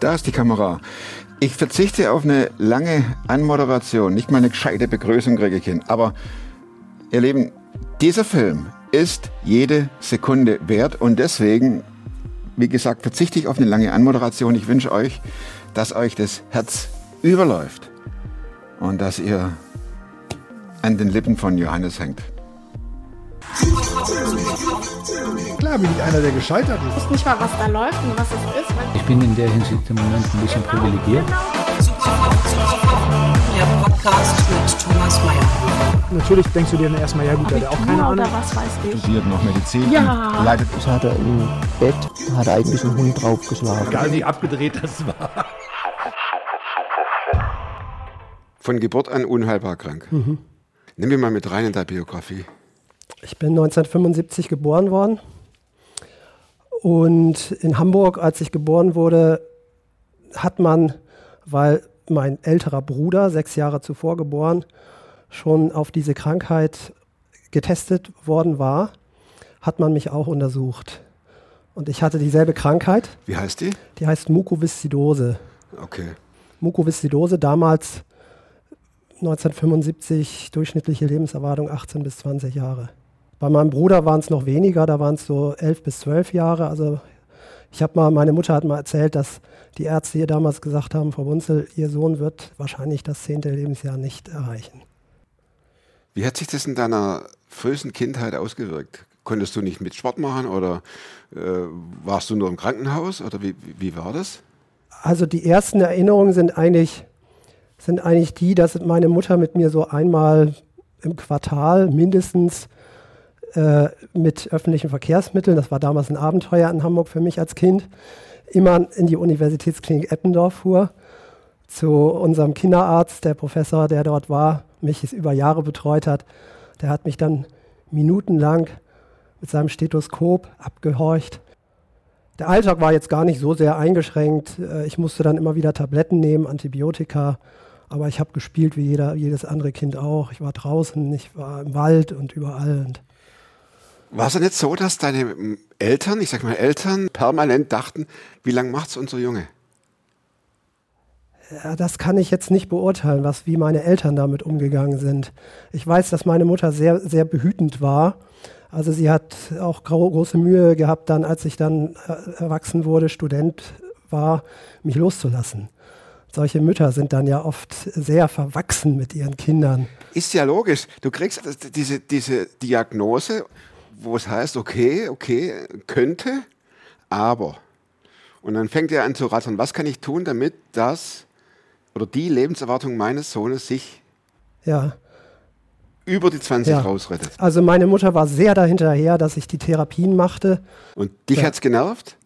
Da ist die Kamera. Ich verzichte auf eine lange Anmoderation. Nicht mal eine gescheite Begrüßung kriege ich hin. Aber, ihr Lieben, dieser Film ist jede Sekunde wert und deswegen, wie gesagt, verzichte ich auf eine lange Anmoderation. Ich wünsche euch, dass euch das Herz überläuft und dass ihr an den Lippen von Johannes hängt. Klar bin ich einer, der gescheitert ist. Ich weiß nicht mal, was da läuft und was es ist. Ich bin in der Hinsicht im Moment ein bisschen privilegiert. Der Podcast mit Thomas Mayer. Natürlich denkst du dir dann erstmal, ja gut, der hat auch keine Ahnung. was weiß ich. Studiert noch Medizin, Ja. leitet Das hat er im Bett, da hat er eigentlich einen Hund draufgeschlagen. Egal wie abgedreht das war. von Geburt an unheilbar krank. Nimm mir mal mit rein in deine Biografie. Ich bin 1975 geboren worden. Und in Hamburg, als ich geboren wurde, hat man, weil mein älterer Bruder, sechs Jahre zuvor geboren, schon auf diese Krankheit getestet worden war, hat man mich auch untersucht. Und ich hatte dieselbe Krankheit, Wie heißt die? die heißt Mukoviszidose. Okay. Mukoviszidose, damals 1975, durchschnittliche Lebenserwartung 18 bis 20 Jahre. Bei meinem Bruder waren es noch weniger, da waren es so 11 bis 12 Jahre. Also ich habe mal, meine Mutter hat mal erzählt, dass die Ärzte ihr damals gesagt haben, Frau Bunzel, Ihr Sohn wird wahrscheinlich das zehnte Lebensjahr nicht erreichen. Wie hat sich das in deiner frühesten Kindheit ausgewirkt? Konntest du nicht mit Sport machen oder äh, warst du nur im Krankenhaus oder wie, wie, wie war das? Also die ersten Erinnerungen sind eigentlich, sind eigentlich die, dass meine Mutter mit mir so einmal im Quartal mindestens äh, mit öffentlichen Verkehrsmitteln, das war damals ein Abenteuer in Hamburg für mich als Kind, immer in die Universitätsklinik Eppendorf fuhr, zu unserem Kinderarzt, der Professor, der dort war, mich über Jahre betreut hat. Der hat mich dann minutenlang mit seinem Stethoskop abgehorcht. Der Alltag war jetzt gar nicht so sehr eingeschränkt. Äh, Ich musste dann immer wieder Tabletten nehmen, Antibiotika. Aber ich habe gespielt wie jeder, jedes andere Kind auch. Ich war draußen, ich war im Wald und überall. Und War es denn nicht so, dass deine mm, Eltern, ich sag mal Eltern, permanent dachten, wie lange macht's unser Junge? ja, das kann ich jetzt nicht beurteilen, was, wie meine Eltern damit umgegangen sind. Ich weiß, dass meine Mutter sehr, sehr behütend war. Also sie hat auch gro große Mühe gehabt, dann, als ich dann äh, erwachsen wurde, Student war, mich loszulassen. Solche Mütter sind dann ja oft sehr verwachsen mit ihren Kindern. Ist ja logisch. Du kriegst das- diese, diese Diagnose, wo es heißt, okay, okay, könnte, aber. Und dann fängt er an zu rattern, was kann ich tun, damit das oder die Lebenserwartung meines Sohnes sich Ja. über die 20 Ja. rausrettet. Also meine Mutter war sehr dahinterher, dass ich die Therapien machte. Und dich Ja. hat's genervt?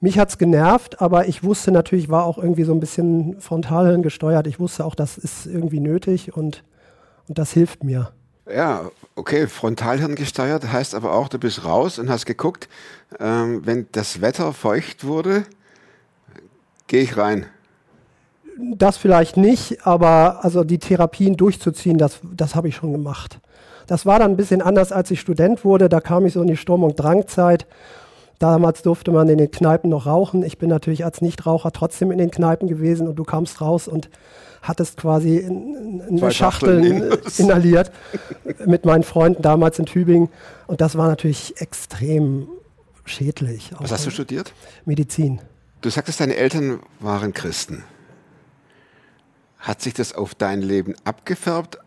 Mich hat's genervt, aber ich wusste natürlich, war auch irgendwie so ein bisschen frontalhirn gesteuert. Ich wusste auch, das ist irgendwie nötig und, und das hilft mir. Ja, okay, Frontalhirn gesteuert heißt aber auch, du bist raus und hast geguckt, ähm, wenn das Wetter feucht wurde, gehe ich rein. Das vielleicht nicht, aber also die Therapien durchzuziehen, das, das habe ich schon gemacht. Das war dann ein bisschen anders, als ich Student wurde. Da kam ich so in die Sturm- und Drangzeit. Damals durfte man in den Kneipen noch rauchen. Ich bin natürlich als Nichtraucher trotzdem in den Kneipen gewesen und du kamst raus und hattest quasi in, in Zwei eine Schachtel in, inhaliert mit meinen Freunden damals in Tübingen. Und das war natürlich extrem schädlich. Was hast du studiert? Medizin. Du sagtest, deine Eltern waren Christen. Hat sich das auf dein Leben abgefärbt?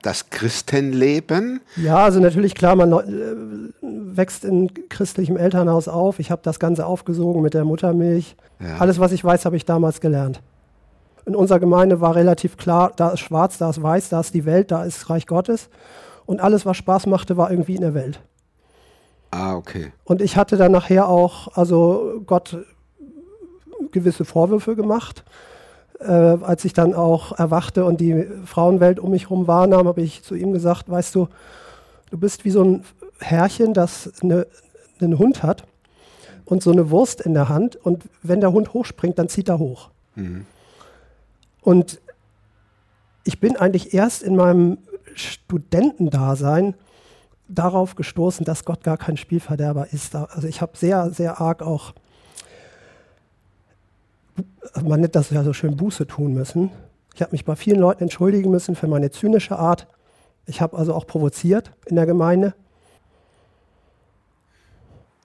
Das Christenleben? Ja, also natürlich klar, man äh, wächst in christlichem Elternhaus auf. Ich habe das Ganze aufgesogen mit der Muttermilch. Ja. Alles, was ich weiß, habe ich damals gelernt. In unserer Gemeinde war relativ klar, da ist schwarz, da ist weiß, da ist die Welt, da ist Reich Gottes. Und alles, was Spaß machte, war irgendwie in der Welt. Ah, okay. Und ich hatte dann nachher auch, also Gott gewisse Vorwürfe gemacht. Äh, als ich dann auch erwachte und die Frauenwelt um mich herum wahrnahm, habe ich zu ihm gesagt, weißt du, du bist wie so ein Herrchen, das eine, einen Hund hat und so eine Wurst in der Hand und wenn der Hund hochspringt, dann zieht er hoch. Und ich bin eigentlich erst in meinem Studentendasein darauf gestoßen, dass Gott gar kein Spielverderber ist. Also ich habe sehr, sehr arg auch man nennt das ja so schön Buße tun müssen. Ich habe mich bei vielen Leuten entschuldigen müssen für meine zynische Art. Ich habe also auch provoziert in der Gemeinde.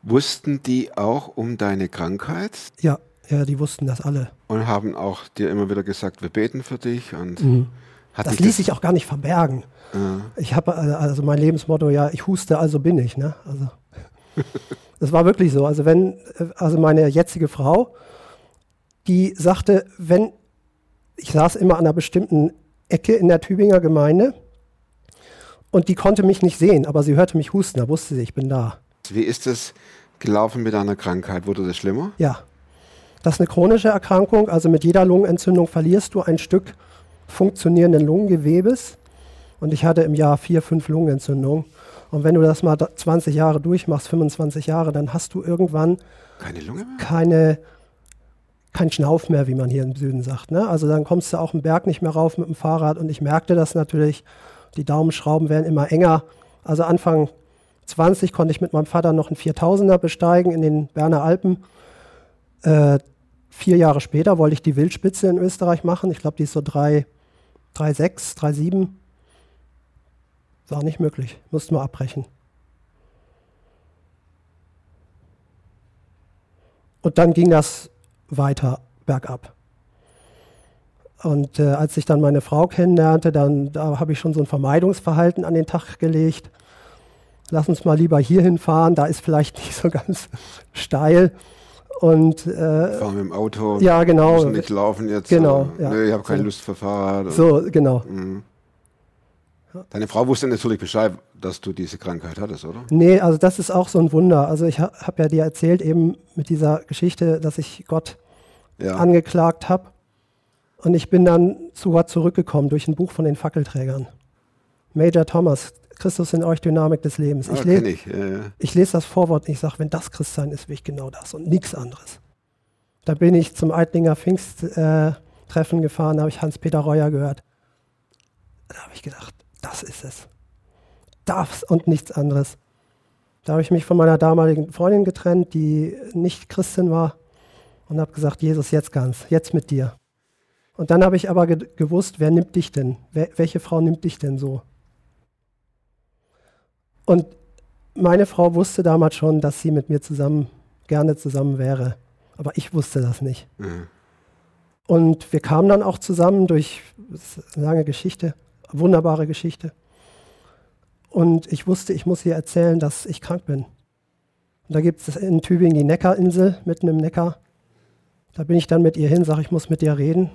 Wussten die auch um deine Krankheit Ja, ja, die wussten das alle. und haben auch dir immer wieder gesagt, wir beten für dich und hat Das ließ sich auch gar nicht verbergen. Ich habe äh, also mein Lebensmotto, ja, ich huste, also bin ich. Ne? Also, das war wirklich so. Also wenn, äh, also meine jetzige Frau, die sagte, wenn ich saß immer an einer bestimmten Ecke in der Tübinger Gemeinde und die konnte mich nicht sehen, aber sie hörte mich husten, da wusste sie, ich bin da. Wie ist es gelaufen mit deiner Krankheit? Wurde das schlimmer? Ja, das ist eine chronische Erkrankung. Also mit jeder Lungenentzündung verlierst du ein Stück funktionierenden Lungengewebes. Und ich hatte im Jahr vier, fünf Lungenentzündungen. Und wenn du das mal da- 20 Jahre durchmachst, 25 Jahre, dann hast du irgendwann Keine Lunge mehr? keine, kein Schnauf mehr, wie man hier im Süden sagt. Ne? Also dann kommst du auch einen Berg nicht mehr rauf mit dem Fahrrad. Und ich merkte das natürlich. Die Daumenschrauben werden immer enger. Also Anfang 20 konnte ich mit meinem Vater noch einen 4000er besteigen in den Berner Alpen. Äh, vier Jahre später wollte ich die Wildspitze in Österreich machen. Ich glaube, die ist so 3, 3,6, 3,7. War nicht möglich. Mussten wir abbrechen. Und dann ging das weiter bergab. Und äh, als ich dann meine Frau kennenlernte, dann da habe ich schon so ein Vermeidungsverhalten an den Tag gelegt. Lass uns mal lieber hierhin fahren, da ist vielleicht nicht so ganz steil. Und äh, Fahren mit dem Auto. ja, genau. Müssen nicht laufen jetzt. Genau, ja. Nö, ich habe keine So. Lust für Fahrrad. So, genau. Deine Frau wusste natürlich Bescheid, dass du diese Krankheit hattest, oder? Nee, also das ist auch so ein Wunder. Also ich ha, habe ja dir erzählt eben mit dieser Geschichte, dass ich Gott Ja. angeklagt habe. Und ich bin dann zu Gott zurückgekommen durch ein Buch von den Fackelträgern. Major Thomas, Christus in euch, Dynamik des Lebens. ah, Ich, kenn le ich. Ja, ja. ich lese das Vorwort und ich sage, wenn das Christsein ist, will ich genau das und nichts anderes. Da bin ich zum Eitlinger Pfingsttreffen äh, gefahren, da habe ich Hans-Peter Reuer gehört. Da habe ich gedacht, das ist es. Das und nichts anderes. Da habe ich mich von meiner damaligen Freundin getrennt, die nicht Christin war, und habe gesagt, Jesus, jetzt ganz, jetzt mit dir. Und dann habe ich aber ge gewusst, wer nimmt dich denn? Wer, welche Frau nimmt dich denn so? Und meine Frau wusste damals schon, dass sie mit mir zusammen gerne zusammen wäre. Aber ich wusste das nicht. Und wir kamen dann auch zusammen durch das ist eine lange Geschichte, wunderbare Geschichte. Und ich wusste, ich muss ihr erzählen, dass ich krank bin. Und da gibt es in Tübingen die Neckarinsel, mitten im Neckar. Da bin ich dann mit ihr hin, sage, ich muss mit dir reden.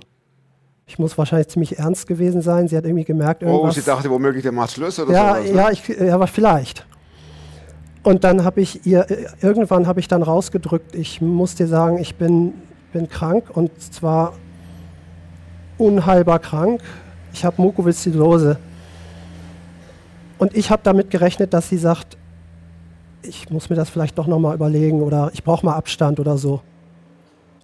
Ich muss wahrscheinlich ziemlich ernst gewesen sein. Sie hat irgendwie gemerkt, Oh, irgendwas. sie dachte womöglich, der macht Schluss oder Ja, sowas. ne? ja, ich, ja, aber vielleicht. Und dann habe ich ihr, irgendwann habe ich dann rausgedrückt, ich muss dir sagen, ich bin, bin krank und zwar unheilbar krank. Ich habe Mukoviszidose. Und ich habe damit gerechnet, dass sie sagt, ich muss mir das vielleicht doch nochmal überlegen oder ich brauche mal Abstand oder so.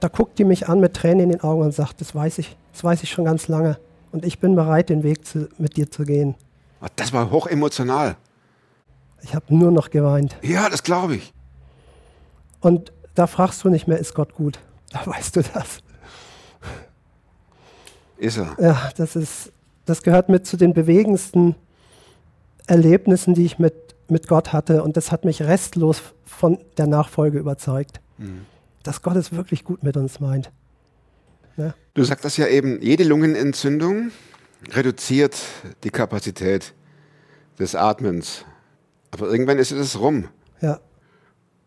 Da guckt die mich an mit Tränen in den Augen und sagt, das weiß ich, das weiß ich schon ganz lange. Und ich bin bereit, den Weg zu, mit dir zu gehen. Ah, Das war hoch emotional. Ich habe nur noch geweint. Ja, das glaube ich. Und da fragst du nicht mehr, ist Gott gut? Da weißt du das. Ist er. Ja, das ist, das gehört mit zu den bewegendsten Erlebnissen, die ich mit, mit Gott hatte. Und das hat mich restlos von der Nachfolge überzeugt. Dass Gott es wirklich gut mit uns meint. Ne? Du sagst das ja eben, jede Lungenentzündung reduziert die Kapazität des Atmens. Aber irgendwann ist es rum. Ja.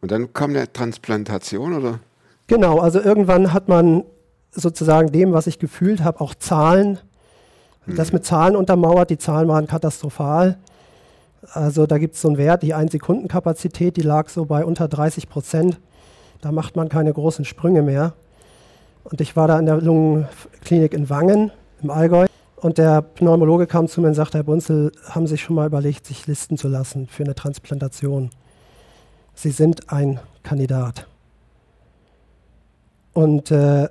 Und dann kommt eine Transplantation, oder? Genau, also irgendwann hat man sozusagen dem, was ich gefühlt habe, auch Zahlen. Das mit Zahlen untermauert. Die Zahlen waren katastrophal. Also da gibt es so einen Wert, die Ein-Sekunden-Kapazität, die lag so bei unter 30 Prozent. Da macht man keine großen Sprünge mehr. Und ich war da in der Lungenklinik in Wangen im Allgäu. Und der Pneumologe kam zu mir und sagte, Herr Bunzel, haben Sie sich schon mal überlegt, sich listen zu lassen für eine Transplantation? Sie sind ein Kandidat. Und äh,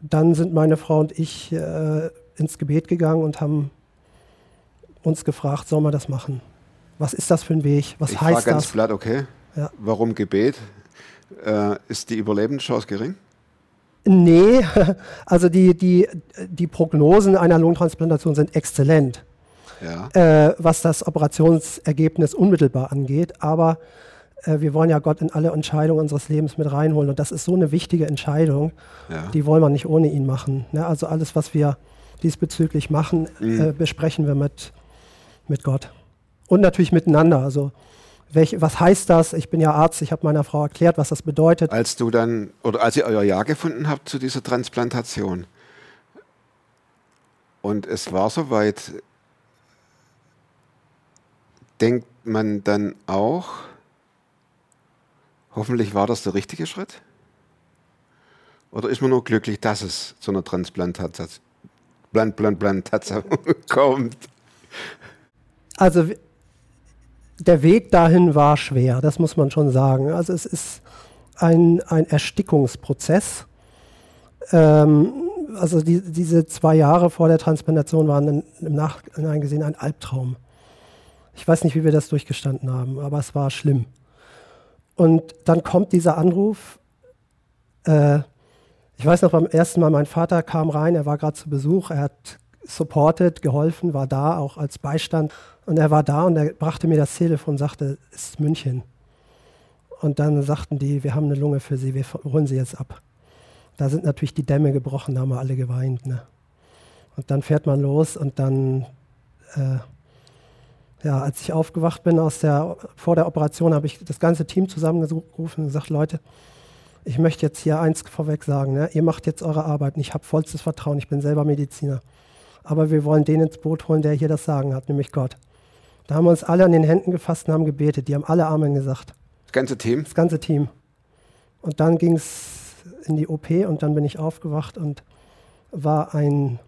dann sind meine Frau und ich äh, ins Gebet gegangen und haben uns gefragt, soll man das machen? Was ist das für ein Weg? Was ich heißt ganz das? platt, okay. Ja. Warum Gebet? Äh, ist die Überlebenschance gering? Nee, also die, die, die Prognosen einer Lungentransplantation sind exzellent, Ja. äh, was das Operationsergebnis unmittelbar angeht. Aber äh, wir wollen ja Gott in alle Entscheidungen unseres Lebens mit reinholen. Und das ist so eine wichtige Entscheidung, Ja. die wollen wir nicht ohne ihn machen. Ne? Also alles, was wir diesbezüglich machen, Mhm. äh, besprechen wir mit, mit Gott. Und natürlich miteinander. Also welch, was heißt das? Ich bin ja Arzt, ich habe meiner Frau erklärt, was das bedeutet. Als du dann, oder als ihr euer Ja gefunden habt zu dieser Transplantation und es war soweit, denkt man dann auch, hoffentlich war das der richtige Schritt? Oder ist man nur glücklich, dass es zu einer Transplantation Plant, Plant, Plantation kommt? Also der Weg dahin war schwer, das muss man schon sagen. Also es ist ein, ein Erstickungsprozess. Ähm, also die, diese zwei Jahre vor der Transplantation waren in, im Nachhinein gesehen ein Albtraum. Ich weiß nicht, wie wir das durchgestanden haben, aber es war schlimm. Und dann kommt dieser Anruf. Äh, ich weiß noch, beim ersten Mal, mein Vater kam rein, er war gerade zu Besuch, er hat supported, geholfen, war da, auch als Beistand. Und er war da und er brachte mir das Telefon und sagte, es ist München. Und dann sagten die, wir haben eine Lunge für Sie, wir holen Sie jetzt ab. Da sind natürlich die Dämme gebrochen, da haben wir alle geweint. Ne? Und dann fährt man los und dann, äh, ja, als ich aufgewacht bin aus der, vor der Operation, habe ich das ganze Team zusammengerufen und gesagt, Leute, ich möchte jetzt hier eins vorweg sagen, ne? ihr macht jetzt eure Arbeit und ich habe vollstes Vertrauen, ich bin selber Mediziner. Aber wir wollen den ins Boot holen, der hier das Sagen hat, nämlich Gott. Da haben wir uns alle an den Händen gefasst und haben gebetet. Die haben alle Amen gesagt, Das ganze Team? das ganze Team. Und dann ging es in die OP und dann bin ich aufgewacht und war ein,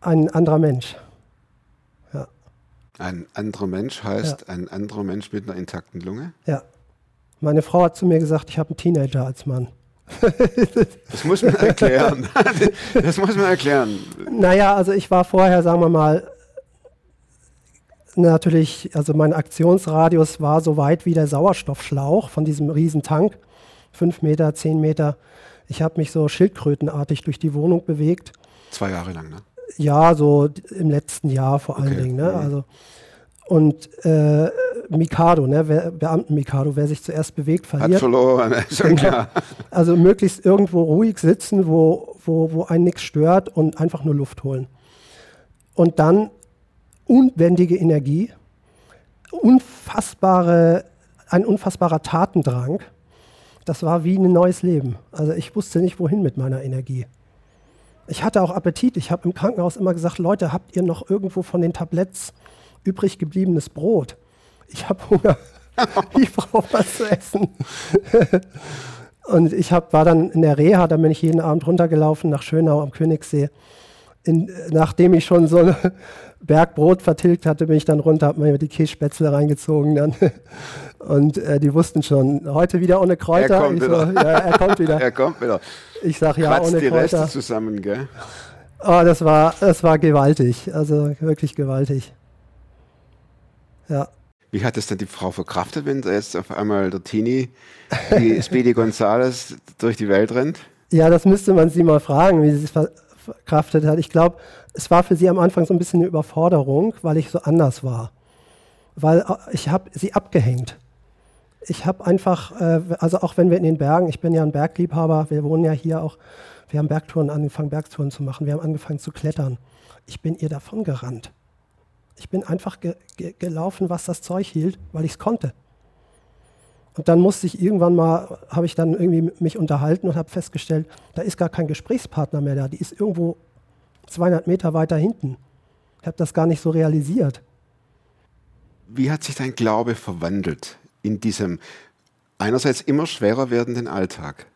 ein anderer Mensch. Ein anderer Mensch heißt ein anderer Mensch mit einer intakten Lunge? Ja. Meine Frau hat zu mir gesagt, ich habe einen Teenager als Mann. Das muss man erklären. Das muss man erklären. Naja, also ich war vorher, sagen wir mal, natürlich, also mein Aktionsradius war so weit wie der Sauerstoffschlauch von diesem Riesentank. Fünf Meter, zehn Meter. Ich habe mich so schildkrötenartig durch die Wohnung bewegt. Zwei Jahre lang, ne? Ja, so im letzten Jahr vor allen Okay. Dingen. Ne? Mhm. Also, und äh, Mikado, ne? wer, Beamten-Mikado, wer sich zuerst bewegt, Hat verliert. verloren, ist ja klar. Also möglichst irgendwo ruhig sitzen, wo, wo, wo einen nichts stört und einfach nur Luft holen. Und dann unbändige Energie, unfassbare, ein unfassbarer Tatendrang. Das war wie ein neues Leben. Also ich wusste nicht, wohin mit meiner Energie. Ich hatte auch Appetit. Ich habe im Krankenhaus immer gesagt, Leute, habt ihr noch irgendwo von den Tabletts übrig gebliebenes Brot? Ich habe Hunger. ich brauche was zu essen. Und ich hab, war dann in der Reha, da bin ich jeden Abend runtergelaufen nach Schönau am Königssee. In, nachdem ich schon so ein Bergbrot vertilgt hatte, bin ich dann runter, habe mir die Kässpätzle reingezogen dann. Und äh, die wussten schon, heute wieder ohne Kräuter. Er kommt so, wieder. ja, er kommt wieder. Er kommt wieder. Ich sage ja, Kratzt ohne die Reste Kräuter. zusammen, gell? Oh, das war, das war gewaltig. Also wirklich gewaltig. Ja. Wie hat es denn die Frau verkraftet, wenn jetzt auf einmal der Teenie, die Speedy Gonzales, durch die Welt rennt? Ja, das müsste man sie mal fragen, wie sie es ver verkraftet hat. Ich glaube, es war für sie am Anfang so ein bisschen eine Überforderung, weil ich so anders war. Weil äh, ich habe sie abgehängt. Ich habe einfach, äh, also auch wenn wir in den Bergen, ich bin ja ein Bergliebhaber, wir wohnen ja hier auch, wir haben Bergtouren angefangen, Bergtouren zu machen, wir haben angefangen zu klettern. Ich bin ihr davon gerannt. Ich bin einfach ge ge gelaufen, was das Zeug hielt, weil ich es konnte. Und dann musste ich irgendwann mal, habe ich dann irgendwie mich unterhalten und habe festgestellt, da ist gar kein Gesprächspartner mehr da. Die ist irgendwo 200 Meter weiter hinten. Ich habe das gar nicht so realisiert. Wie hat sich dein Glaube verwandelt in diesem einerseits immer schwerer werdenden Alltag?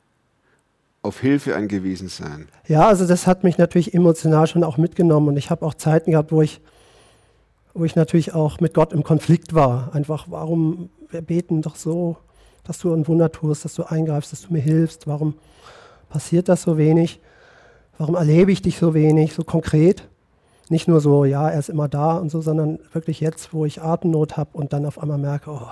Auf Hilfe angewiesen sein. Ja, also das hat mich natürlich emotional schon auch mitgenommen und ich habe auch Zeiten gehabt, wo ich, wo ich natürlich auch mit Gott im Konflikt war. Einfach, warum, wir beten doch so, dass du ein Wunder tust, dass du eingreifst, dass du mir hilfst. Warum passiert das so wenig? Warum erlebe ich dich so wenig, so konkret? Nicht nur so, ja, er ist immer da und so, sondern wirklich jetzt, wo ich Atemnot habe und dann auf einmal merke, oh,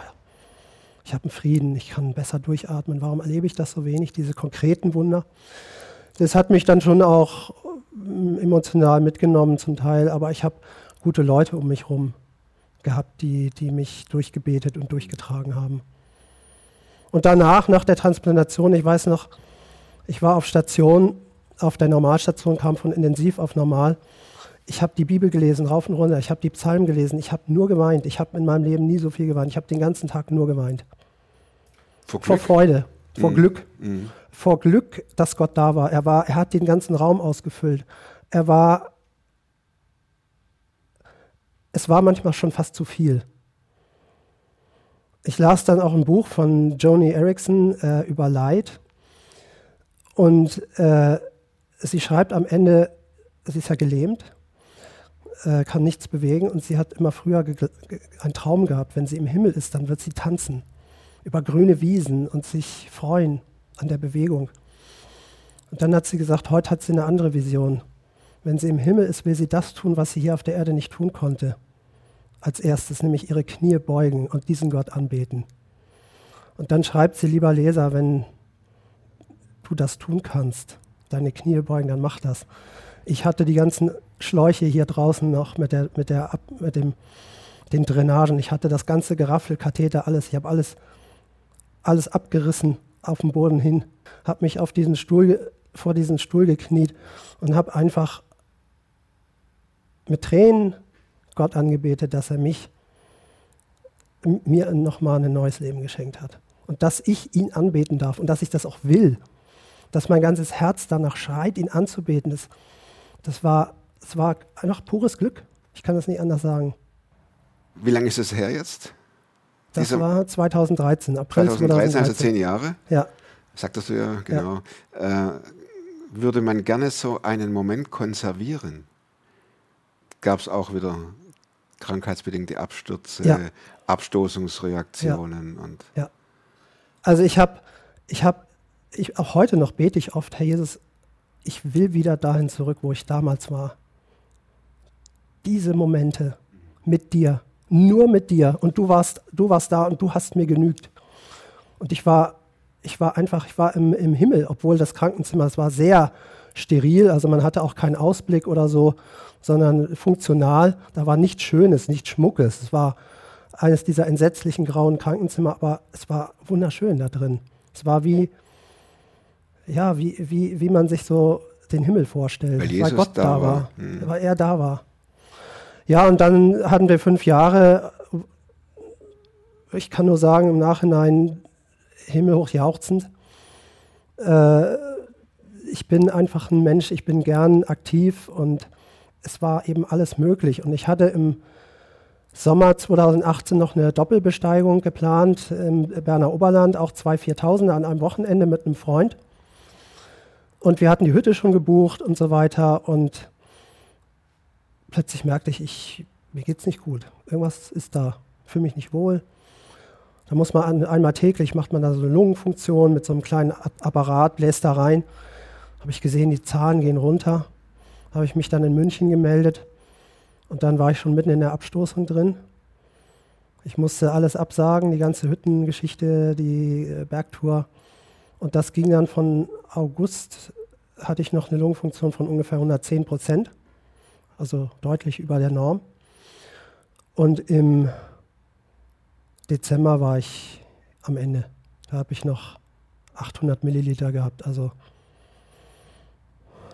Ich habe einen Frieden, ich kann besser durchatmen. Warum erlebe ich das so wenig, diese konkreten Wunder? Das hat mich dann schon auch mm, emotional mitgenommen zum Teil, aber ich habe gute Leute um mich herum gehabt, die, die mich durchgebetet und durchgetragen haben. Und danach, nach der Transplantation, ich weiß noch, ich war auf Station, auf der Normalstation, kam von intensiv auf normal. Ich habe die Bibel gelesen, rauf und runter. Ich habe die Psalmen gelesen. Ich habe nur geweint. Ich habe in meinem Leben nie so viel geweint. Ich habe den ganzen Tag nur geweint. Vor, Vor. Freude, vor Mhm. Glück. Mhm. Vor Glück, dass Gott da war. Er, war. er hat den ganzen Raum ausgefüllt. Er war. Es war manchmal schon fast zu viel. Ich las dann auch ein Buch von Joni Erickson äh, über Leid. Und äh, sie schreibt am Ende, sie ist ja gelähmt, äh, kann nichts bewegen und sie hat immer früher einen Traum gehabt, wenn sie im Himmel ist, dann wird sie tanzen über grüne Wiesen und sich freuen an der Bewegung. Und dann hat sie gesagt, heute hat sie eine andere Vision. Wenn sie im Himmel ist, will sie das tun, was sie hier auf der Erde nicht tun konnte. Als erstes, nämlich ihre Knie beugen und diesen Gott anbeten. Und dann schreibt sie, lieber Leser, wenn du das tun kannst, deine Knie beugen, dann mach das. Ich hatte die ganzen Schläuche hier draußen noch mit, der, mit, der, mit dem, den Drainagen. Ich hatte das ganze Geraffel, Katheter, alles. Ich habe alles, alles abgerissen auf dem Boden hin, habe mich auf diesen Stuhl, vor diesen Stuhl gekniet und habe einfach mit Tränen Gott angebetet, dass er mich mir nochmal ein neues Leben geschenkt hat. Und dass ich ihn anbeten darf und dass ich das auch will. Dass mein ganzes Herz danach schreit, ihn anzubeten. Das, das, war, das war einfach pures Glück. Ich kann das nicht anders sagen. Wie lange ist es her jetzt? Das Dieser- war 2013, April 2013, 2013. also zehn Jahre. Ja, Sagtest du ja, genau. Äh, würde man gerne so einen Moment konservieren? Gab es auch wieder krankheitsbedingte Abstürze, Ja. Abstoßungsreaktionen und also ich habe, ich habe, ich, auch heute noch bete ich oft, Herr Jesus, ich will wieder dahin zurück, wo ich damals war. Diese Momente mit dir, nur mit dir. Und du warst, du warst da und du hast mir genügt. Und ich war, ich war einfach, ich war im, im Himmel, obwohl das Krankenzimmer, es war sehr steril, also man hatte auch keinen Ausblick oder so, sondern funktional. Da war nichts Schönes, nichts Schmuckes. Es war eines dieser entsetzlichen grauen Krankenzimmer, aber es war wunderschön da drin. Es war wie, ja, wie, wie, wie man sich so den Himmel vorstellt, Weil Jesus Gott da da, war. war, Hm. weil er da war. Ja, und dann hatten wir fünf Jahre, ich kann nur sagen, im Nachhinein himmelhoch jauchzend. Äh, ich bin einfach ein Mensch, ich bin gern aktiv und es war eben alles möglich. Und ich hatte im Sommer 2018 noch eine Doppelbesteigung geplant im Berner Oberland, auch zwei 4000er an einem Wochenende mit einem Freund. Und wir hatten die Hütte schon gebucht und so weiter. Und plötzlich merkte ich, ich mir geht's nicht gut. Irgendwas ist da. Fühle mich nicht wohl. Da muss man an, einmal täglich, macht man da so eine Lungenfunktion mit so einem kleinen Apparat, bläst da rein. Habe ich gesehen, die Zahlen gehen runter. Habe ich mich dann in München gemeldet. Und dann war ich schon mitten in der Abstoßung drin. Ich musste alles absagen, die ganze Hüttengeschichte, die äh, Bergtour. Und das ging dann von August, hatte ich noch eine Lungenfunktion von ungefähr 110 Prozent, also deutlich über der Norm. Und im Dezember war ich am Ende. Da habe ich noch 800 Milliliter gehabt, also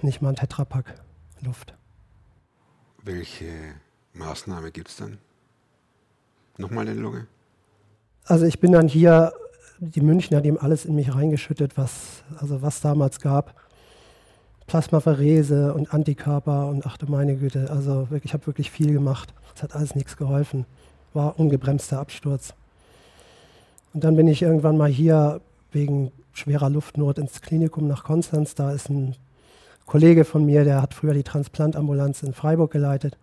nicht mal ein Tetrapack Luft. welche Maßnahme gibt es dann? Nochmal eine Lunge? Also ich bin dann hier, die Münchner, die haben alles in mich reingeschüttet, was, also was damals gab. Plasmapherese und Antikörper und ach du meine Güte, also wirklich, ich habe wirklich viel gemacht. Es hat alles nichts geholfen. War ungebremster Absturz. Und dann bin ich irgendwann mal hier wegen schwerer Luftnot ins Klinikum nach Konstanz. Da ist ein Kollege von mir, der hat früher die Transplantambulanz in Freiburg geleitet.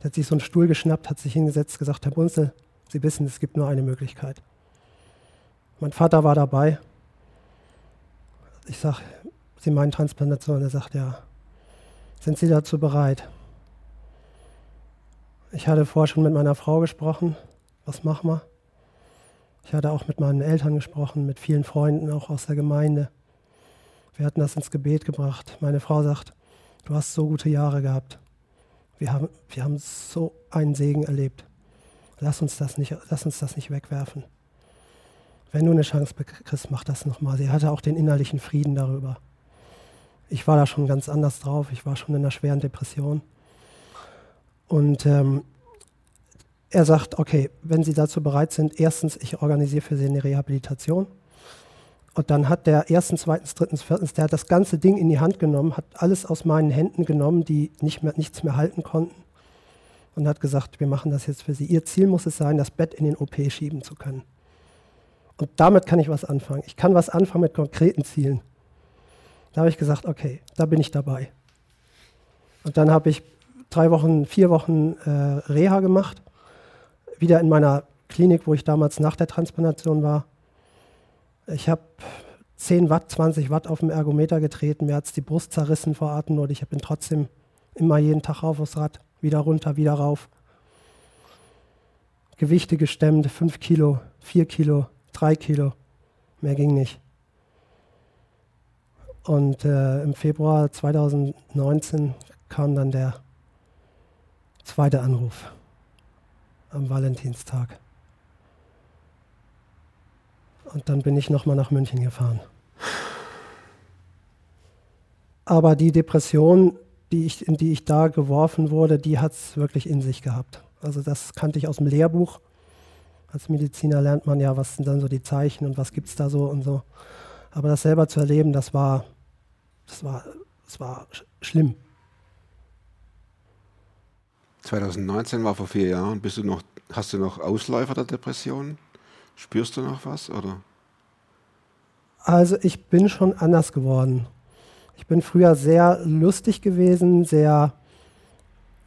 Der hat sich so einen Stuhl geschnappt, hat sich hingesetzt, gesagt, Herr Bunzel, Sie wissen, es gibt nur eine Möglichkeit. Mein Vater war dabei. Ich sage, Sie meinen Transplantation? Er sagt, ja. Sind Sie dazu bereit? Ich hatte vorher schon mit meiner Frau gesprochen. Was machen wir? Ich hatte auch mit meinen Eltern gesprochen, mit vielen Freunden, auch aus der Gemeinde. Wir hatten das ins Gebet gebracht. Meine Frau sagt, du hast so gute Jahre gehabt. Wir haben, wir haben so einen Segen erlebt. Lass uns das nicht, lass uns das nicht wegwerfen. Wenn du eine Chance kriegst, mach das nochmal. Sie hatte auch den innerlichen Frieden darüber. Ich war da schon ganz anders drauf. Ich war schon in einer schweren Depression. Und ähm, er sagt, okay, wenn Sie dazu bereit sind, erstens, ich organisiere für Sie eine Rehabilitation. Und dann hat der ersten, zweitens, drittens, viertens, der hat das ganze Ding in die Hand genommen, hat alles aus meinen Händen genommen, die nicht mehr, nichts mehr halten konnten. Und hat gesagt, wir machen das jetzt für Sie. Ihr Ziel muss es sein, das Bett in den OP schieben zu können. Und damit kann ich was anfangen. Ich kann was anfangen mit konkreten Zielen. Da habe ich gesagt, okay, da bin ich dabei. Und dann habe ich drei Wochen, vier Wochen äh, Reha gemacht. Wieder in meiner Klinik, wo ich damals nach der Transplantation war ich habe 10 Watt, 20 Watt auf dem Ergometer getreten. Mir hat es die Brust zerrissen vor Atemnot. Ich bin trotzdem immer jeden Tag rauf aufs Rad, wieder runter, wieder rauf. Gewichte gestemmt, 5 Kilo, 4 Kilo, 3 Kilo. Mehr ging nicht. Und äh, im Februar 2019 kam dann der zweite Anruf am Valentinstag. Und dann bin ich nochmal nach München gefahren. Aber die Depression, die ich, in die ich da geworfen wurde, die hat es wirklich in sich gehabt. Also das kannte ich aus dem Lehrbuch. Als Mediziner lernt man ja, was sind dann so die Zeichen und was gibt es da so und so. Aber das selber zu erleben, das war, das war, das war schlimm. 2019 war vor vier Jahren. Bist du noch, hast du noch Ausläufer der Depression? Spürst du noch was oder? Also ich bin schon anders geworden. Ich bin früher sehr lustig gewesen, sehr,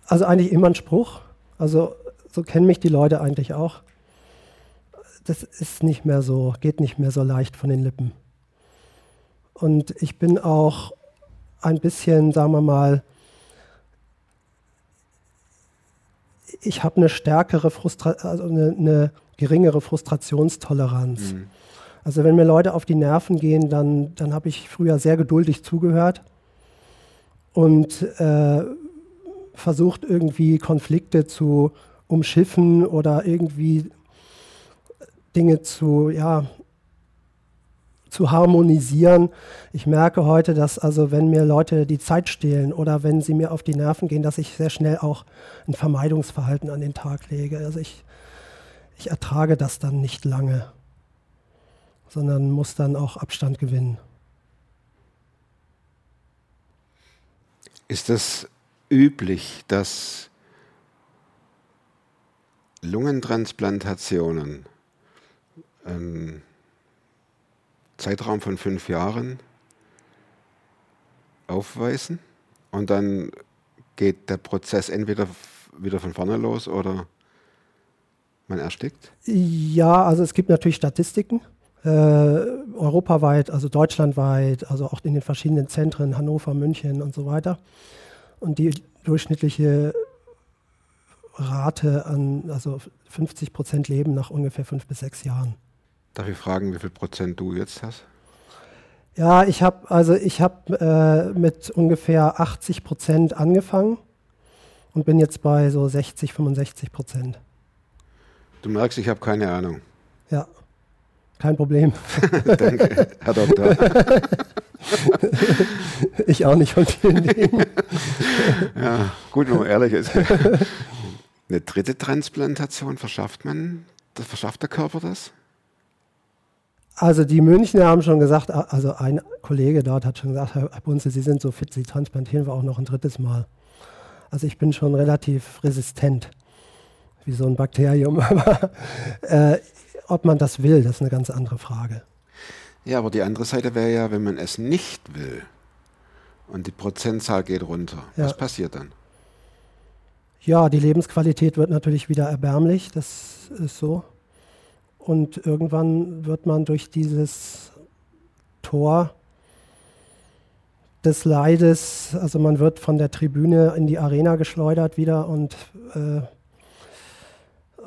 also eigentlich immer ein Spruch. Also so kennen mich die Leute eigentlich auch. Das ist nicht mehr so, geht nicht mehr so leicht von den Lippen. Und ich bin auch ein bisschen, sagen wir mal, ich habe eine stärkere Frustration, also eine, eine geringere Frustrationstoleranz. Mhm. Also wenn mir Leute auf die Nerven gehen, dann, dann habe ich früher sehr geduldig zugehört und äh, versucht irgendwie Konflikte zu umschiffen oder irgendwie Dinge zu, ja, zu harmonisieren. Ich merke heute, dass also wenn mir Leute die Zeit stehlen oder wenn sie mir auf die Nerven gehen, dass ich sehr schnell auch ein Vermeidungsverhalten an den Tag lege. Also ich ich ertrage das dann nicht lange, sondern muss dann auch Abstand gewinnen. Ist es üblich, dass Lungentransplantationen einen Zeitraum von fünf Jahren aufweisen und dann geht der Prozess entweder wieder von vorne los oder man erstickt? Ja, also es gibt natürlich Statistiken. Äh, europaweit, also deutschlandweit, also auch in den verschiedenen Zentren, Hannover, München und so weiter. Und die durchschnittliche Rate an, also 50 Prozent leben nach ungefähr fünf bis sechs Jahren. Darf ich fragen, wie viel Prozent du jetzt hast? Ja, ich habe also ich habe äh, mit ungefähr 80 Prozent angefangen und bin jetzt bei so 60, 65 Prozent. Du merkst, ich habe keine Ahnung. Ja, kein Problem. Danke, Herr Doktor. ich auch nicht von vielen Dingen. ja, gut, wenn man ehrlich ist. Eine dritte Transplantation verschafft man, das verschafft der Körper das? Also die Münchner haben schon gesagt, also ein Kollege dort hat schon gesagt, Herr Bunze, Sie sind so fit, Sie transplantieren wir auch noch ein drittes Mal. Also ich bin schon relativ resistent wie so ein Bakterium. Aber äh, ob man das will, das ist eine ganz andere Frage. Ja, aber die andere Seite wäre ja, wenn man es nicht will und die Prozentzahl geht runter, ja. was passiert dann? Ja, die Lebensqualität wird natürlich wieder erbärmlich, das ist so. Und irgendwann wird man durch dieses Tor des Leides, also man wird von der Tribüne in die Arena geschleudert wieder und äh,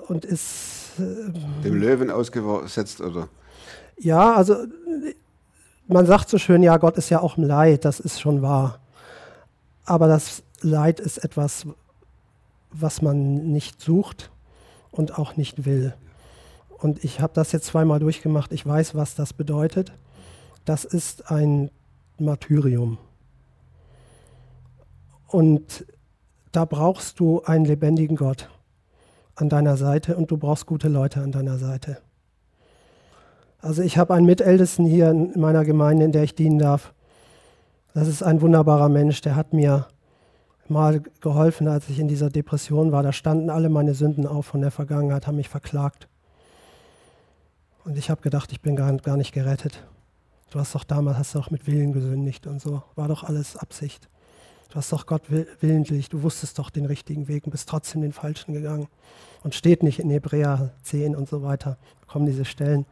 und ist Dem Löwen ausgesetzt oder? Ja, also äh, man sagt so schön, ja, Gott ist ja auch im Leid, das ist schon wahr. Aber das Leid ist etwas, was man nicht sucht und auch nicht will. Und ich habe das jetzt zweimal durchgemacht. Ich weiß, was das bedeutet. Das ist ein Martyrium. Und da brauchst du einen lebendigen Gott an deiner Seite und du brauchst gute Leute an deiner Seite. Also ich habe einen Mitältesten hier in meiner Gemeinde, in der ich dienen darf. Das ist ein wunderbarer Mensch, der hat mir mal geholfen, als ich in dieser Depression war. Da standen alle meine Sünden auf von der Vergangenheit, haben mich verklagt. Und ich habe gedacht, ich bin gar, gar nicht gerettet. Du hast doch damals, hast doch mit Willen gesündigt und so. War doch alles Absicht. Du hast doch Gott willentlich, du wusstest doch den richtigen Weg und bist trotzdem den falschen gegangen. Und steht nicht in Hebräer 10 und so weiter. Da kommen diese Stellen.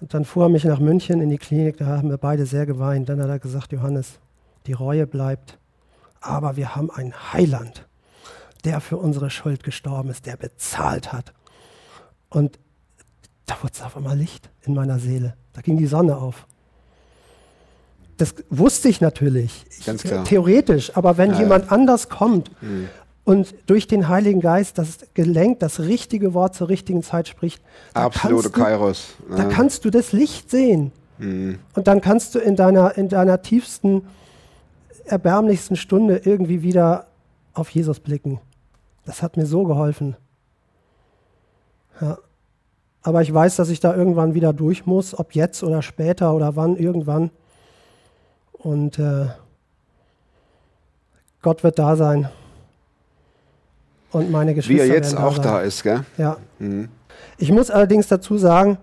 Und dann fuhr er mich nach München in die Klinik, da haben wir beide sehr geweint. Dann hat er gesagt, Johannes, die Reue bleibt, aber wir haben einen Heiland, der für unsere Schuld gestorben ist, der bezahlt hat. Und da wurde es auf einmal Licht in meiner Seele. Da ging die Sonne auf das wusste ich natürlich, Ganz klar. theoretisch, aber wenn Ja, jemand anders kommt Mhm. und durch den Heiligen Geist das gelenkt, das richtige Wort zur richtigen Zeit spricht, da Absolute kannst, du, Kairos. da Ja. kannst du das Licht sehen. Mhm. Und dann kannst du in deiner, in deiner tiefsten, erbärmlichsten Stunde irgendwie wieder auf Jesus blicken. Das hat mir so geholfen. Ja. Aber ich weiß, dass ich da irgendwann wieder durch muss, ob jetzt oder später oder wann, irgendwann. Und äh, Gott wird da sein. Und meine Wie Geschwister er jetzt werden auch da da sein. ist, gell? Ja. Mhm. Ich muss allerdings dazu sagen,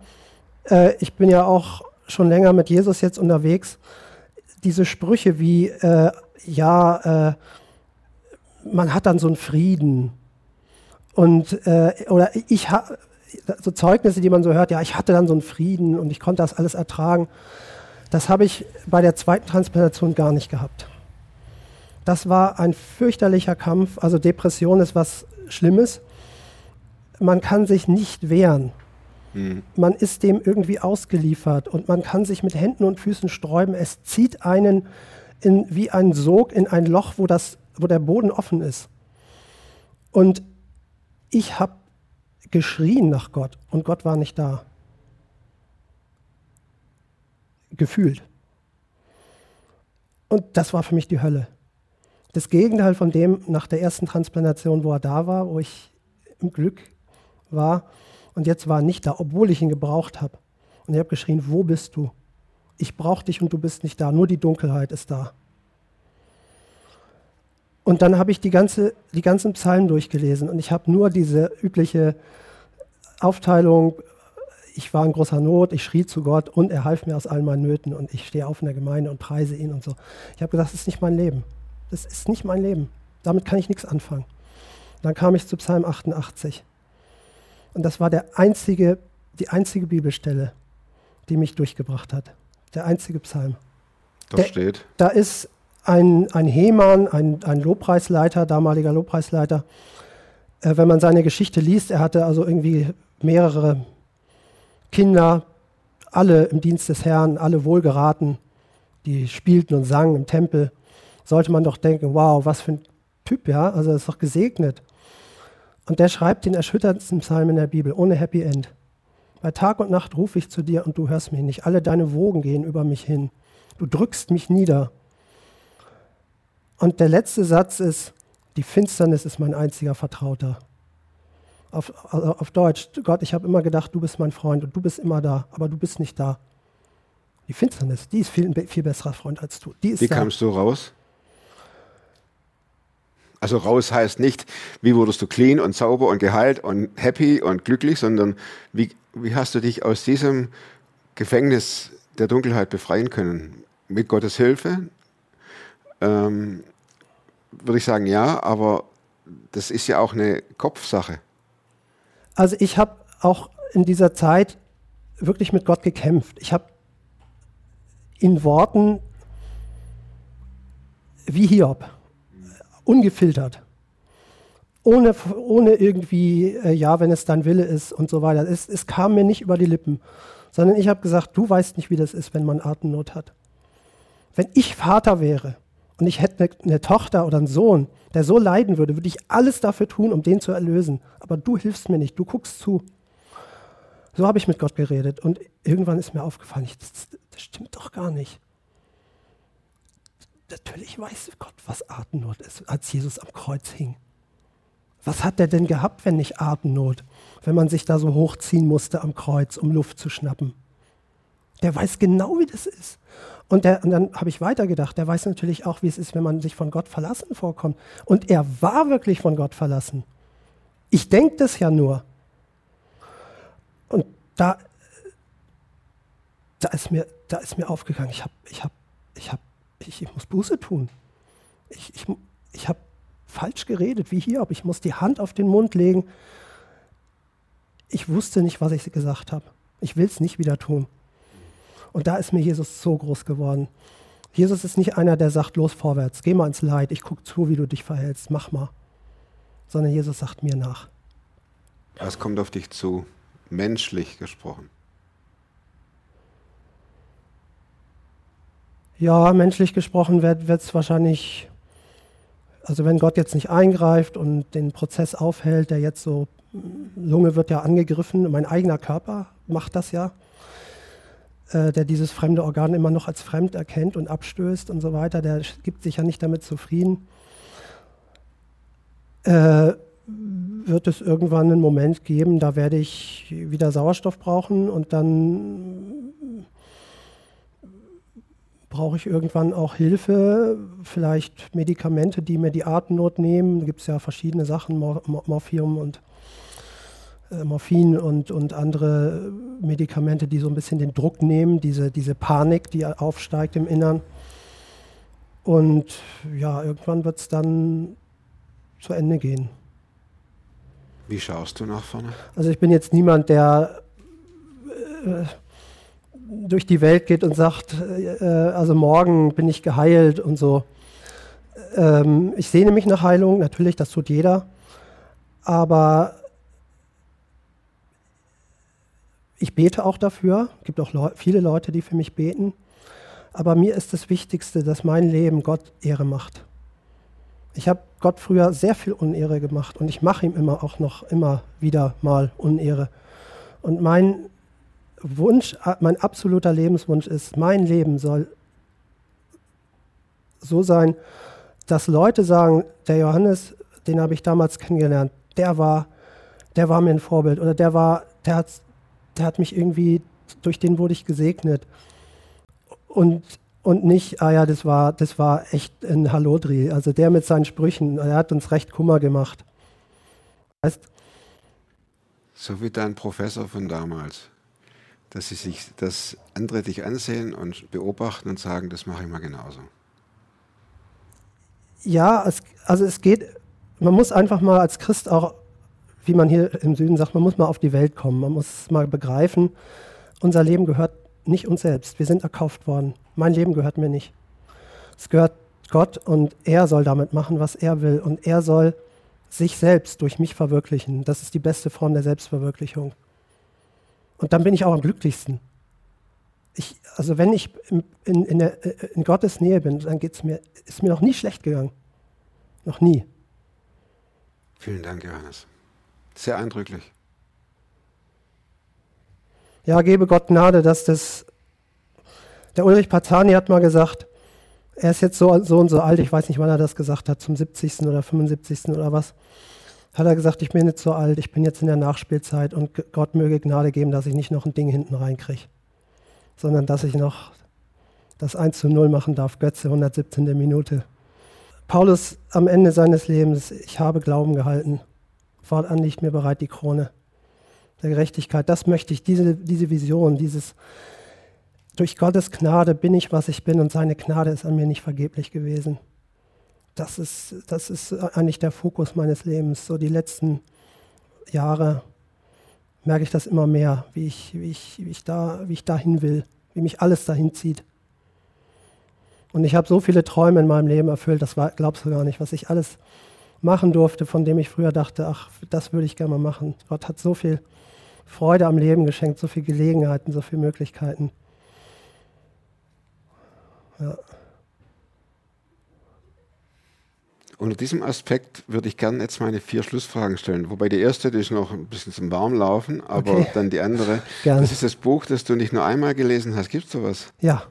äh, ich bin ja auch schon länger mit Jesus jetzt unterwegs. Diese Sprüche wie, äh, ja, äh, man hat dann so einen Frieden. Und, äh, oder ich habe, so Zeugnisse, die man so hört, ja, ich hatte dann so einen Frieden und ich konnte das alles ertragen. Das habe ich bei der zweiten Transplantation gar nicht gehabt. Das war ein fürchterlicher Kampf. Also Depression ist was Schlimmes. Man kann sich nicht wehren. Mhm. Man ist dem irgendwie ausgeliefert und man kann sich mit Händen und Füßen sträuben. Es zieht einen in, wie ein Sog in ein Loch, wo, das, wo der Boden offen ist. Und ich habe geschrien nach Gott und Gott war nicht da. Gefühlt. Und das war für mich die Hölle. Das Gegenteil von dem nach der ersten Transplantation, wo er da war, wo ich im Glück war. Und jetzt war er nicht da, obwohl ich ihn gebraucht habe. Und ich habe geschrien, wo bist du? Ich brauche dich und du bist nicht da. Nur die Dunkelheit ist da. Und dann habe ich die, ganze, die ganzen Psalmen durchgelesen und ich habe nur diese übliche Aufteilung, ich war in großer Not, ich schrie zu Gott und er half mir aus all meinen Nöten und ich stehe auf in der Gemeinde und preise ihn und so. Ich habe gesagt, das ist nicht mein Leben. Das ist nicht mein Leben. Damit kann ich nichts anfangen. Dann kam ich zu Psalm 88. Und das war der einzige, die einzige Bibelstelle, die mich durchgebracht hat. Der einzige Psalm. Da Der- steht. Da ist ein, ein Hemann, ein, ein Lobpreisleiter, damaliger Lobpreisleiter. Äh, wenn man seine Geschichte liest, er hatte also irgendwie mehrere Kinder, alle im Dienst des Herrn, alle wohlgeraten, die spielten und sangen im Tempel. Sollte man doch denken, wow, was für ein Typ, ja, also er ist doch gesegnet. Und der schreibt den erschütterndsten Psalm in der Bibel, ohne Happy End. Bei Tag und Nacht rufe ich zu dir und du hörst mich nicht. Alle deine Wogen gehen über mich hin. Du drückst mich nieder. Und der letzte Satz ist, die Finsternis ist mein einziger Vertrauter. Auf, also auf Deutsch, Gott, ich habe immer gedacht, du bist mein Freund und du bist immer da, aber du bist nicht da. Die Finsternis, die ist viel, viel besserer Freund als du. Die ist Wie da. kamst du raus? Also raus heißt nicht, wie wurdest du clean und sauber und geheilt und happy und glücklich, sondern wie, wie hast du dich aus diesem Gefängnis der Dunkelheit befreien können? Mit Gottes Hilfe? Ähm, würde ich sagen, ja, aber das ist ja auch eine Kopfsache. Also ich habe auch in dieser Zeit wirklich mit Gott gekämpft. Ich habe in Worten wie Hiob, ungefiltert. ohne, ohne irgendwie, äh, ja, wenn es dein Wille ist und so weiter. Es, es kam mir nicht über die Lippen, sondern ich habe gesagt, du weißt nicht, wie das ist, wenn man Atemnot hat. Wenn ich Vater wäre und ich hätte eine, eine Tochter oder einen Sohn, der so leiden würde, würde ich alles dafür tun, um den zu erlösen. Aber du hilfst mir nicht, du guckst zu. So habe ich mit Gott geredet und irgendwann ist mir aufgefallen, ich, das, das stimmt doch gar nicht. Natürlich weiß Gott, was Atemnot ist, als Jesus am Kreuz hing. Was hat er denn gehabt, wenn nicht Atemnot? Wenn man sich da so hochziehen musste am Kreuz, um Luft zu schnappen. Der weiß genau, wie das ist. Und, der, und dann habe ich weitergedacht, der weiß natürlich auch, wie es ist, wenn man sich von Gott verlassen vorkommt. Und er war wirklich von Gott verlassen. Ich denke das ja nur. Und da, da, ist, mir, da ist mir aufgegangen, ich, hab, ich, hab, ich, hab, ich, ich muss Buße tun. Ich, ich, ich habe falsch geredet, wie hier, aber ich muss die Hand auf den Mund legen. Ich wusste nicht, was ich gesagt habe. Ich will es nicht wieder tun. Und da ist mir Jesus so groß geworden. Jesus ist nicht einer, der sagt, los vorwärts, geh mal ins Leid, ich gucke zu, wie du dich verhältst, mach mal. Sondern Jesus sagt mir nach. Was kommt auf dich zu, menschlich gesprochen? Ja, menschlich gesprochen wird es wahrscheinlich also wenn Gott jetzt nicht eingreift und den Prozess aufhält, der jetzt so, Lunge wird ja angegriffen, mein eigener Körper macht das ja, äh, der dieses fremde Organ immer noch als fremd erkennt und abstößt und so weiter, der gibt sich ja nicht damit zufrieden. Äh, wird es irgendwann einen Moment geben, da werde ich wieder Sauerstoff brauchen und dann brauche ich irgendwann auch Hilfe, vielleicht Medikamente, die mir die Atemnot nehmen. Da gibt es ja verschiedene Sachen, Mor Morphium und Morphin und, und andere Medikamente, die so ein bisschen den Druck nehmen, diese, diese Panik, die aufsteigt im Innern. Und ja, irgendwann wird es dann zu Ende gehen. Wie schaust du nach vorne? Also ich bin jetzt niemand, der äh, durch die Welt geht und sagt, äh, also morgen bin ich geheilt und so. Ähm, ich sehne mich nach Heilung, natürlich, das tut jeder. Aber ich bete auch dafür. Es gibt auch Le viele Leute, die für mich beten. Aber mir ist das Wichtigste, dass mein Leben Gott Ehre macht. Ich habe Gott früher sehr viel Unehre gemacht und ich mache ihm immer auch noch immer wieder mal Unehre. Und mein Wunsch, mein absoluter Lebenswunsch ist, mein Leben soll so sein, dass Leute sagen, der Johannes, den habe ich damals kennengelernt, der war, der war mir ein Vorbild oder der war, der hat, der hat mich irgendwie, durch den wurde ich gesegnet. Und, und nicht, ah ja, das war, das war echt ein Hallodri. Also der mit seinen Sprüchen, er hat uns recht Kummer gemacht. Weißt? So wie dein Professor von damals dass sie sich, dass andere dich ansehen und beobachten und sagen, das mache ich mal genauso. Ja, es, also es geht, man muss einfach mal als Christ auch, wie man hier im Süden sagt, man muss mal auf die Welt kommen, man muss mal begreifen, unser Leben gehört nicht uns selbst, wir sind erkauft worden. Mein Leben gehört mir nicht. Es gehört Gott und er soll damit machen, was er will und er soll sich selbst durch mich verwirklichen. Das ist die beste Form der Selbstverwirklichung. Und dann bin ich auch am glücklichsten. Ich, also wenn ich in, in, der, äh, in Gottes Nähe bin, dann geht's mir, ist mir noch nie schlecht gegangen. Noch nie. Vielen Dank, Johannes. Sehr eindrücklich. Ja, gebe Gott Gnade, dass das. Der Ulrich Pazani hat mal gesagt, er ist jetzt so, so und so alt, ich weiß nicht, wann er das gesagt hat, zum 70. oder 75. oder was hat er gesagt, ich bin jetzt so alt, ich bin jetzt in der Nachspielzeit und Gott möge Gnade geben, dass ich nicht noch ein Ding hinten reinkriege, sondern dass ich noch das 1 zu 0 machen darf, Götze, 117. Minute. Paulus am Ende seines Lebens, ich habe Glauben gehalten, fortan liegt mir bereit die Krone der Gerechtigkeit. Das möchte ich, diese, diese Vision, dieses durch Gottes Gnade bin ich, was ich bin und seine Gnade ist an mir nicht vergeblich gewesen das ist, das ist eigentlich der Fokus meines Lebens. So die letzten Jahre merke ich das immer mehr, wie ich, wie ich, wie ich, da, wie ich dahin will, wie mich alles dahin zieht. Und ich habe so viele Träume in meinem Leben erfüllt, das war, glaubst du gar nicht, was ich alles machen durfte, von dem ich früher dachte, ach, das würde ich gerne mal machen. Gott hat so viel Freude am Leben geschenkt, so viele Gelegenheiten, so viele Möglichkeiten. Ja. Unter diesem Aspekt würde ich gerne jetzt meine vier Schlussfragen stellen. Wobei die erste, die ist noch ein bisschen zum Warmlaufen, aber Okay. dann die andere. Gern. Das ist das Buch, das du nicht nur einmal gelesen hast. Gibt es sowas? ja,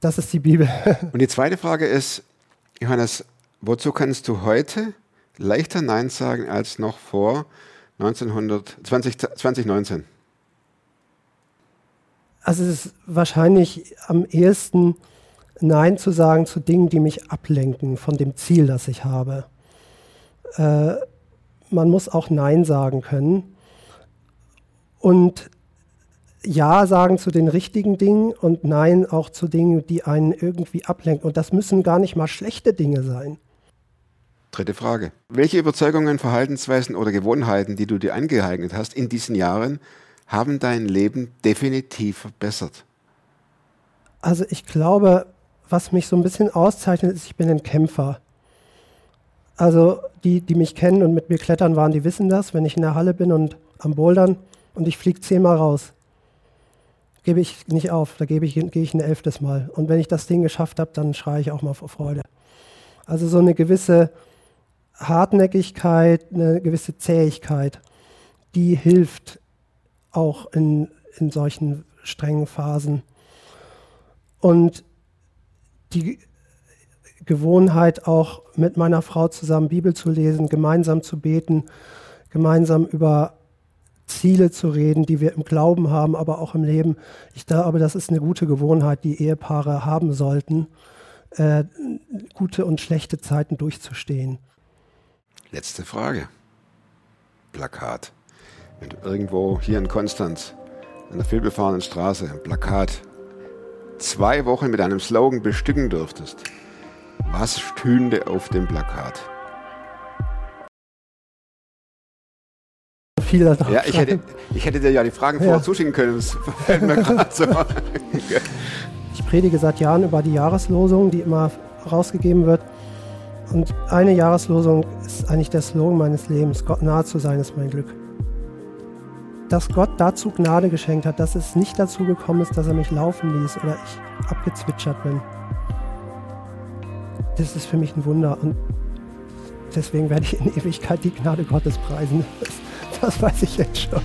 das ist die Bibel. Und die zweite Frage ist, Johannes, wozu kannst du heute leichter Nein sagen als noch vor 1900, 20, 2019? Also es ist wahrscheinlich am ehesten Nein zu sagen zu Dingen, die mich ablenken von dem Ziel, das ich habe. Äh, man muss auch Nein sagen können und Ja sagen zu den richtigen Dingen und Nein auch zu Dingen, die einen irgendwie ablenken. Und das müssen gar nicht mal schlechte Dinge sein. Dritte Frage. Welche Überzeugungen, Verhaltensweisen oder Gewohnheiten, die du dir angeeignet hast in diesen Jahren, haben dein Leben definitiv verbessert? Also ich glaube, was mich so ein bisschen auszeichnet, ist, ich bin ein Kämpfer. Also die, die mich kennen und mit mir klettern waren, die wissen das. Wenn ich in der Halle bin und am Bouldern und ich fliege zehnmal raus, gebe ich nicht auf. Da gebe ich, gehe ich ein elftes Mal. Und wenn ich das Ding geschafft habe, dann schreie ich auch mal vor Freude. Also so eine gewisse Hartnäckigkeit, eine gewisse Zähigkeit, die hilft auch in, in solchen strengen Phasen. Und die Gewohnheit auch mit meiner Frau zusammen Bibel zu lesen, gemeinsam zu beten, gemeinsam über Ziele zu reden, die wir im Glauben haben, aber auch im Leben. Ich glaube, das ist eine gute Gewohnheit, die Ehepaare haben sollten, äh, gute und schlechte Zeiten durchzustehen. Letzte Frage. Plakat. Wenn du irgendwo hier in Konstanz an der vielbefahrenen Straße ein Plakat zwei Wochen mit einem Slogan bestücken dürftest, was stünde auf dem Plakat? Ja, ich hätte, ich hätte dir ja die Fragen Ja. vorher zuschicken können. Das fällt mir gerade so. Ich predige seit Jahren über die Jahreslosung, die immer rausgegeben wird. Und eine Jahreslosung ist eigentlich der Slogan meines Lebens. Gott nahe zu sein ist mein Glück. Dass Gott dazu Gnade geschenkt hat, dass es nicht dazu gekommen ist, dass er mich laufen ließ oder ich abgezwitschert bin. Das ist für mich ein Wunder und deswegen werde ich in Ewigkeit die Gnade Gottes preisen. Das, das weiß ich jetzt schon.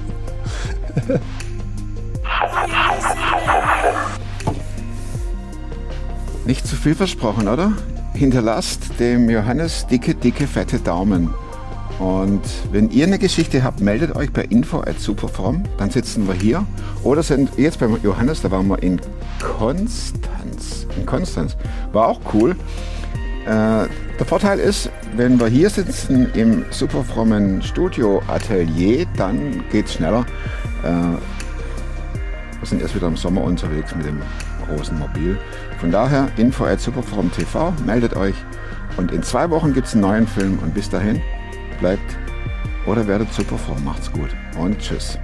Nicht zu viel versprochen, oder? Hinterlasst dem Johannes dicke, dicke, fette Daumen. Und wenn ihr eine Geschichte habt, meldet euch bei info at superform, dann sitzen wir hier. Oder sind jetzt beim Johannes, da waren wir in Konstanz. In Konstanz. War auch cool. Äh, der Vorteil ist, wenn wir hier sitzen im superfrommen Studio Atelier, dann geht's schneller. Äh, wir sind erst wieder im Sommer unterwegs mit dem großen Mobil. Von daher, info at TV, meldet euch. Und in zwei Wochen gibt es einen neuen Film. Und bis dahin, bleibt oder werdet superform. Macht's gut und tschüss.